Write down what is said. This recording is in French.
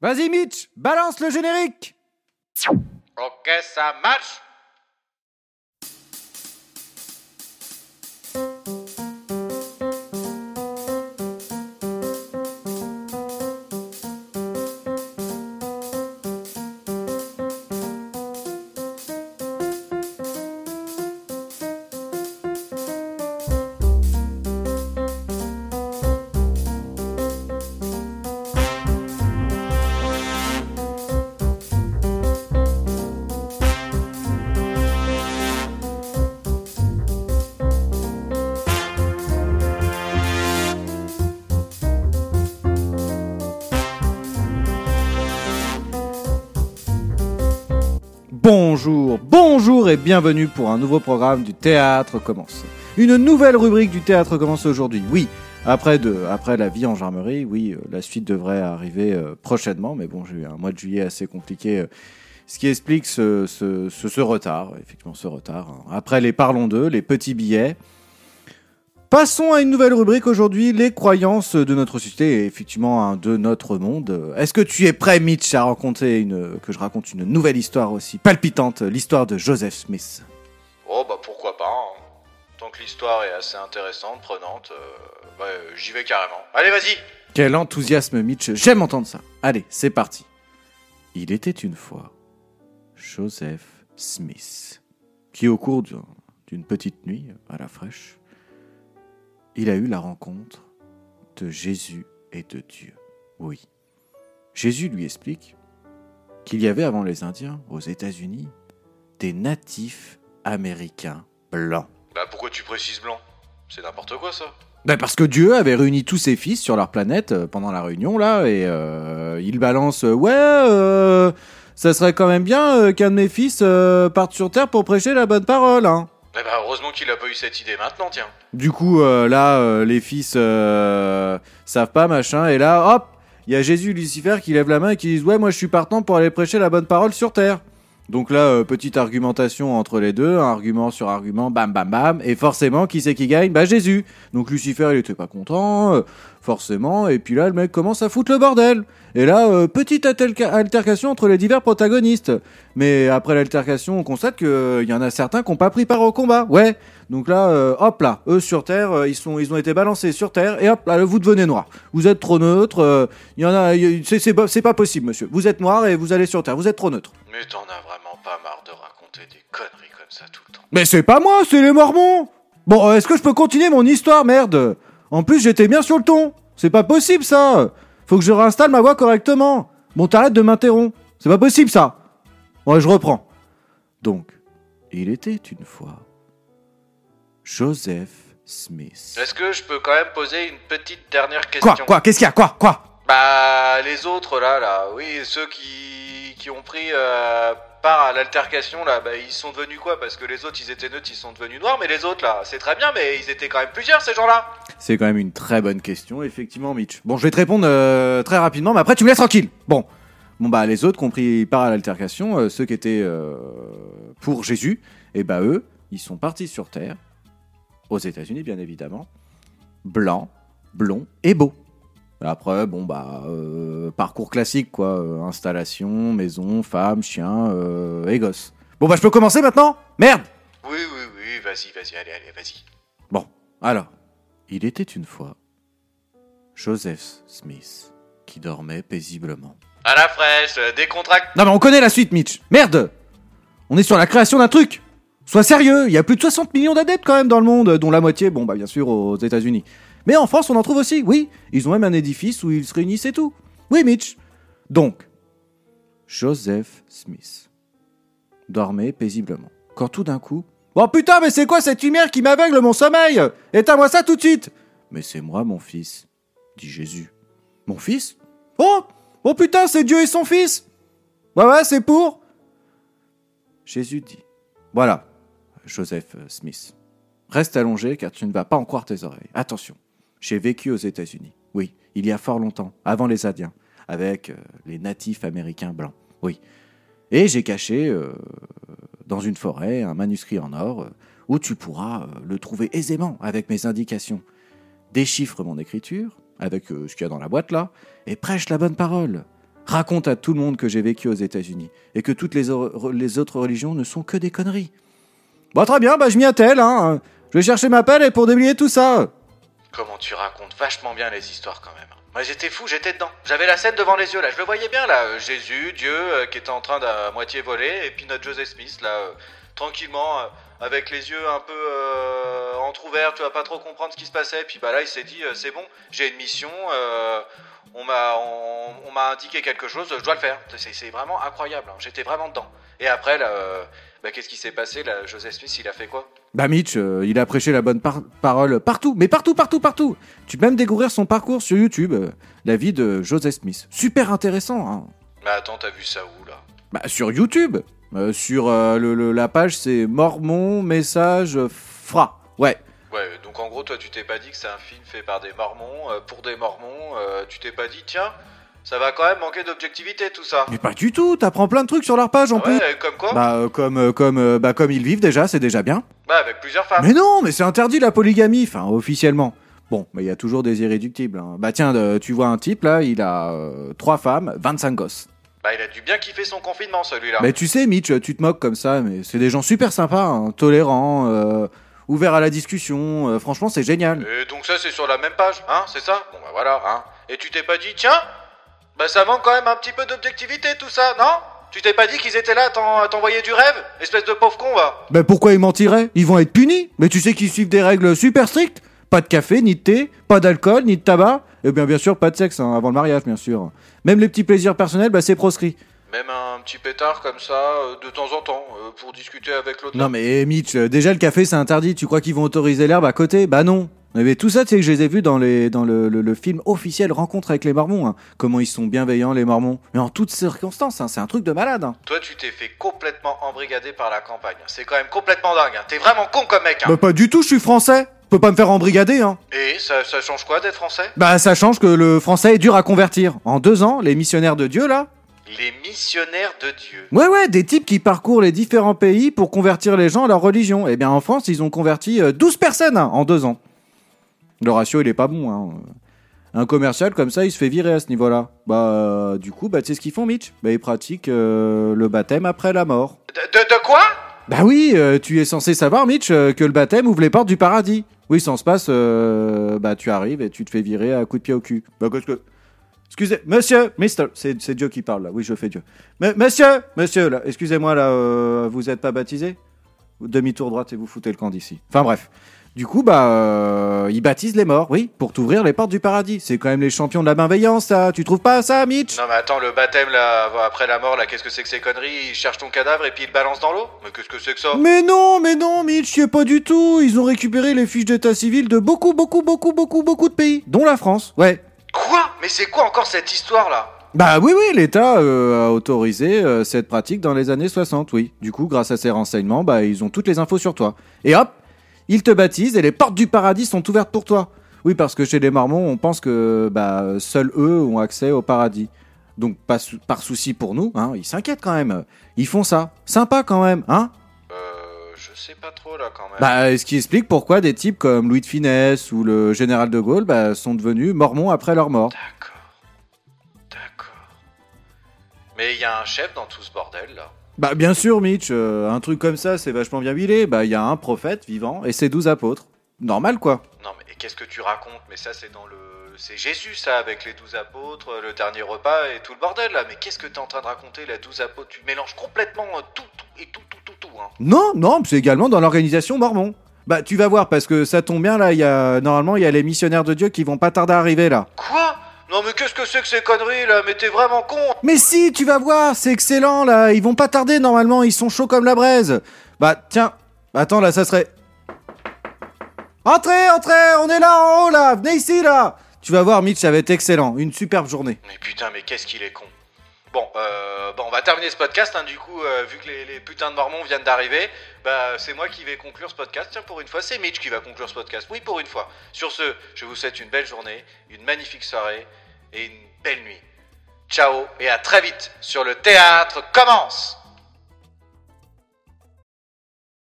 Vas-y Mitch, balance le générique Ok, ça marche. Bonjour, et bienvenue pour un nouveau programme du Théâtre Commence. Une nouvelle rubrique du Théâtre Commence aujourd'hui. Oui, après, de, après la vie en gendarmerie, oui, euh, la suite devrait arriver euh, prochainement, mais bon, j'ai eu un mois de juillet assez compliqué, euh, ce qui explique ce, ce retard, effectivement ce retard. hein. Après les Parlons d'eux, les petits billets. Passons à une nouvelle rubrique aujourd'hui, les croyances de notre société et effectivement hein, de notre monde. Est-ce que tu es prêt, Mitch, à raconter une, que je raconte une nouvelle histoire aussi palpitante, l'histoire de Joseph Smith? Oh bah pourquoi pas. hein. Tant que l'histoire est assez intéressante, prenante, euh, bah, euh, j'y vais carrément. Allez, vas-y Quel enthousiasme, Mitch, j'aime entendre ça. Allez, c'est parti. Il était une fois Joseph Smith, qui au cours d'un- d'une petite nuit à la fraîche, il a eu la rencontre de Jésus et de Dieu. Oui. Jésus lui explique qu'il y avait avant les Indiens, aux États-Unis, des natifs américains blancs. Bah pourquoi tu précises blanc? C'est n'importe quoi ça. Ben parce que Dieu avait réuni tous ses fils sur leur planète euh, pendant la réunion là et euh, il balance euh, ouais euh, ça serait quand même bien qu'un de mes fils parte sur terre pour prêcher la bonne parole hein. Eh bah heureusement qu'il a pas eu cette idée maintenant, tiens. Du coup euh, là euh, les fils euh, savent pas machin et là hop il y a Jésus Lucifer qui lèvent la main et qui disent ouais moi je suis partant pour aller prêcher la bonne parole sur terre. Donc là, petite argumentation entre les deux, argument sur argument, bam bam bam, et forcément, qui c'est qui gagne? Bah Jésus. Donc Lucifer, il était pas content, forcément, et puis là, le mec commence à foutre le bordel. Et là, euh, petite altercation entre les divers protagonistes. Mais après l'altercation, on constate qu'il y en a certains qui n'ont pas pris part au combat. Ouais. Donc là, euh, hop là, eux sur Terre, euh, ils, sont, ils ont été balancés sur Terre, et hop là, vous devenez noir. Vous êtes trop neutre, euh, il y en a, c'est- pas- possible, monsieur. Vous êtes noir et vous allez sur Terre, vous êtes trop neutre. Mais t'en as vraiment pas marre de raconter des conneries comme ça tout le temps. Mais c'est pas moi, c'est les Mormons Bon, euh, est-ce que je peux continuer mon histoire, merde? En plus, j'étais bien sur le ton. C'est pas possible, ça Faut que je réinstalle ma voix correctement. Bon, t'arrêtes de m'interrompre. C'est pas possible, ça Ouais, je reprends. Donc, il était une fois Joseph Smith. Est-ce que je peux quand même poser une petite dernière question Quoi Quoi Qu'est-ce qu'il y a Quoi Quoi? Bah les autres là, là, oui, ceux qui, qui ont pris euh, part à l'altercation là, bah ils sont devenus quoi? Parce que les autres ils étaient neutres, ils sont devenus noirs, mais les autres là, c'est très bien, mais ils étaient quand même plusieurs ces gens-là. C'est quand même une très bonne question, effectivement, Mitch. Bon, je vais te répondre euh, très rapidement, mais après tu me laisses tranquille. Bon, bon bah les autres qui ont pris part à l'altercation, euh, ceux qui étaient euh, pour Jésus, et bah eux, ils sont partis sur Terre, aux États-Unis bien évidemment, blancs, blonds et beaux. Après, bon bah euh, parcours classique quoi, euh, installation, maison, femme, chien euh, et gosse. Bon bah je peux commencer maintenant? Merde Oui, oui, oui, vas-y, vas-y, allez, allez, vas-y. Bon, alors, il était une fois Joseph Smith qui dormait paisiblement. À la fraîche, décontracte. Non mais on connaît la suite, Mitch. Merde On est sur la création d'un truc. Sois sérieux, il y a plus de 60 millions d'adeptes quand même dans le monde, dont la moitié, bon bah bien sûr aux États-Unis. Mais en France, on en trouve aussi, oui. Ils ont même un édifice où ils se réunissent et tout. Oui, Mitch. Donc, Joseph Smith dormait paisiblement. Quand tout d'un coup, Oh putain, mais c'est quoi cette lumière qui m'aveugle mon sommeil? Éteins-moi ça tout de suite Mais c'est moi, mon fils, dit Jésus. Mon fils? Oh Oh putain, c'est Dieu et son fils Ouais, ouais, c'est pour Jésus dit Voilà, Joseph Smith. Reste allongé car tu ne vas pas en croire tes oreilles. Attention, j'ai vécu aux États-Unis. Oui, il y a fort longtemps, avant les Indiens, avec euh, les natifs américains blancs. Oui. Et j'ai caché euh, dans une forêt un manuscrit en or euh, où tu pourras euh, le trouver aisément avec mes indications. Déchiffre mon écriture avec euh, ce qu'il y a dans la boîte là et prêche la bonne parole. Raconte à tout le monde que j'ai vécu aux États-Unis et que toutes les, autres religions ne sont que des conneries. Bon, très bien, bah, je m'y attelle, hein. Je vais chercher ma pelle pour déblayer tout ça. Comment tu racontes vachement bien les histoires quand même. J'étais fou, j'étais dedans. J'avais la scène devant les yeux là, je le voyais bien là. euh, Jésus, Dieu euh, qui était en train d'à moitié voler, et puis notre Joseph Smith là, euh, tranquillement, avec les yeux un peu entrouverts, tu vas pas trop comprendre ce qui se passait. Puis bah là il s'est dit, euh, c'est bon, j'ai une mission, euh, on m'a on, on m'a indiqué quelque chose, je dois le faire. C'est vraiment incroyable, hein. j'étais vraiment dedans. Et après là, euh, bah, qu'est-ce qui s'est passé là? Joseph Smith il a fait quoi? Bah Mitch, il a prêché la bonne par- parole partout, mais partout, partout, partout. Tu peux même découvrir son parcours sur YouTube, la vie de Joseph Smith. Super intéressant, hein. Mais attends, t'as vu ça où là? Bah sur YouTube, Euh, sur euh, le, le- la page c'est Mormon message fra. Ouais. Donc en gros, toi, tu t'es pas dit que c'est un film fait par des mormons, euh, pour des mormons, euh, tu t'es pas dit, tiens, ça va quand même manquer d'objectivité tout ça. Mais pas du tout, t'apprends plein de trucs sur leur page en plus. Comme quoi Bah euh, comme euh, comme euh, bah comme ils vivent déjà, c'est déjà bien. Bah, avec plusieurs femmes. Mais non, mais c'est interdit la polygamie, enfin officiellement. Bon, mais il y a toujours des irréductibles. hein. Bah tiens, tu vois un type là, il a euh, trois femmes, 25 gosses. Bah, il a dû bien kiffer son confinement, celui-là. Mais tu sais, Mitch, tu te moques comme ça, mais c'est des gens super sympas, hein, tolérants, ouverts à la discussion. euh, franchement, c'est génial. Et donc ça, c'est sur la même page, hein, c'est ça? Bon, bah voilà, hein. Et tu t'es pas dit, tiens, bah ça manque quand même un petit peu d'objectivité tout ça, non? Tu t'es pas dit qu'ils étaient là à t'en- à t'envoyer du rêve Espèce de pauvre con, va Ben pourquoi ils mentiraient? Ils vont être punis. Mais tu sais qu'ils suivent des règles super strictes. Pas de café, ni de thé, pas d'alcool, ni de tabac. Et bien bien sûr, pas de sexe hein, avant le mariage, bien sûr. Même les petits plaisirs personnels, bah, c'est proscrit. Même un petit pétard comme ça, euh, de temps en temps, euh, pour discuter avec l'autre. Non mais Mitch, euh, déjà le café c'est interdit. Tu crois qu'ils vont autoriser l'herbe à côté? Bah non. Mais tout ça, tu sais que je les ai vus dans, les, dans le, le- le film officiel Rencontre avec les Mormons. hein. Comment ils sont bienveillants, les Mormons. Mais en toutes circonstances, hein, c'est un truc de malade. hein. Toi, tu t'es fait complètement embrigader par la campagne. C'est quand même complètement dingue. hein. T'es vraiment con comme mec. hein. Bah pas du tout, je suis français. Je peux pas me faire embrigader, hein. Et ça, ça change quoi d'être français? Bah ça change que le français est dur à convertir. En deux ans, les missionnaires de Dieu, là, Les missionnaires de Dieu. Ouais, ouais, des types qui parcourent les différents pays pour convertir les gens à leur religion. Eh bien, en France, ils ont converti euh, 12 personnes hein, en deux ans. Le ratio, il est pas bon. Hein. Un commercial comme ça, il se fait virer à ce niveau-là. Bah, euh, du coup, bah, tu sais ce qu'ils font, Mitch? Bah, ils pratiquent euh, le baptême après la mort. De, de, de quoi? Bah oui, euh, tu es censé savoir, Mitch, euh, que le baptême ouvre les portes du paradis. Oui, ça se passe, euh, bah, tu arrives et tu te fais virer à coup de pied au cul. Bah, qu'est-ce que... Excusez, monsieur, mister, c'est Dieu qui parle là, oui je fais Dieu. Mais, monsieur, monsieur, là, excusez-moi là, euh, vous êtes pas baptisé? Demi-tour droite et vous foutez le camp d'ici. Enfin bref. Du coup, bah, euh, ils baptisent les morts, oui, pour t'ouvrir les portes du paradis. C'est quand même les champions de la bienveillance, ça. Tu trouves pas ça, Mitch? Non mais attends, le baptême là, après la mort là, qu'est-ce que c'est que ces conneries? Ils cherchent ton cadavre et puis ils le balancent dans l'eau? Mais qu'est-ce que c'est que ça? Mais non, mais non, Mitch, y est pas du tout. Ils ont récupéré les fiches d'état civil de beaucoup, beaucoup, beaucoup, beaucoup, beaucoup de pays, dont la France. Ouais. Quoi Mais c'est quoi encore cette histoire là Bah oui, oui, l'État euh, a autorisé euh, cette pratique dans les années 60, oui. Du coup, grâce à ces renseignements, bah ils ont toutes les infos sur toi. Et hop, ils te baptisent et les portes du paradis sont ouvertes pour toi. Oui, parce que chez les Mormons, on pense que bah seuls eux ont accès au paradis. Donc pas par souci pour nous, hein, ils s'inquiètent quand même. Ils font ça, sympa quand même, hein je sais pas trop là quand même. Bah, ce qui explique pourquoi des types comme Louis de Finesse ou le général de Gaulle bah, sont devenus mormons après leur mort. D'accord. D'accord. Mais il y a un chef dans tout ce bordel là. Bah, bien sûr, Mitch, euh, un truc comme ça, c'est vachement bien huilé. Bah, il y a un prophète vivant et ses douze apôtres. Normal, quoi. Non mais qu'est-ce que tu racontes? Mais ça c'est dans le... C'est Jésus ça, avec les douze apôtres, le dernier repas et tout le bordel là. Mais qu'est-ce que t'es en train de raconter, les douze apôtres? Tu mélanges complètement euh, tout, tout et tout, tout. Hein. Non, non, c'est également dans l'organisation mormon. Bah, tu vas voir, parce que ça tombe bien, là, y a, normalement, il y a les missionnaires de Dieu qui vont pas tarder à arriver, là. Quoi? Non mais qu'est-ce que c'est que ces conneries là? Mais t'es vraiment con Mais si, tu vas voir, c'est excellent, là, ils vont pas tarder, normalement, ils sont chauds comme la braise. Bah, tiens, attends, là, ça serait... Entrez, entrez, on est là en haut, là, venez ici, là Tu vas voir, Mitch, ça va être excellent, une superbe journée. Mais putain, mais qu'est-ce qu'il est con. Bon, euh, bon, on va terminer ce podcast, hein, du coup, euh, vu que les, putains de mormons viennent d'arriver, bah, c'est moi qui vais conclure ce podcast. Tiens, pour une fois, c'est Mitch qui va conclure ce podcast. Oui, pour une fois. Sur ce, je vous souhaite une belle journée, une magnifique soirée et une belle nuit. Ciao et à très vite sur le théâtre commence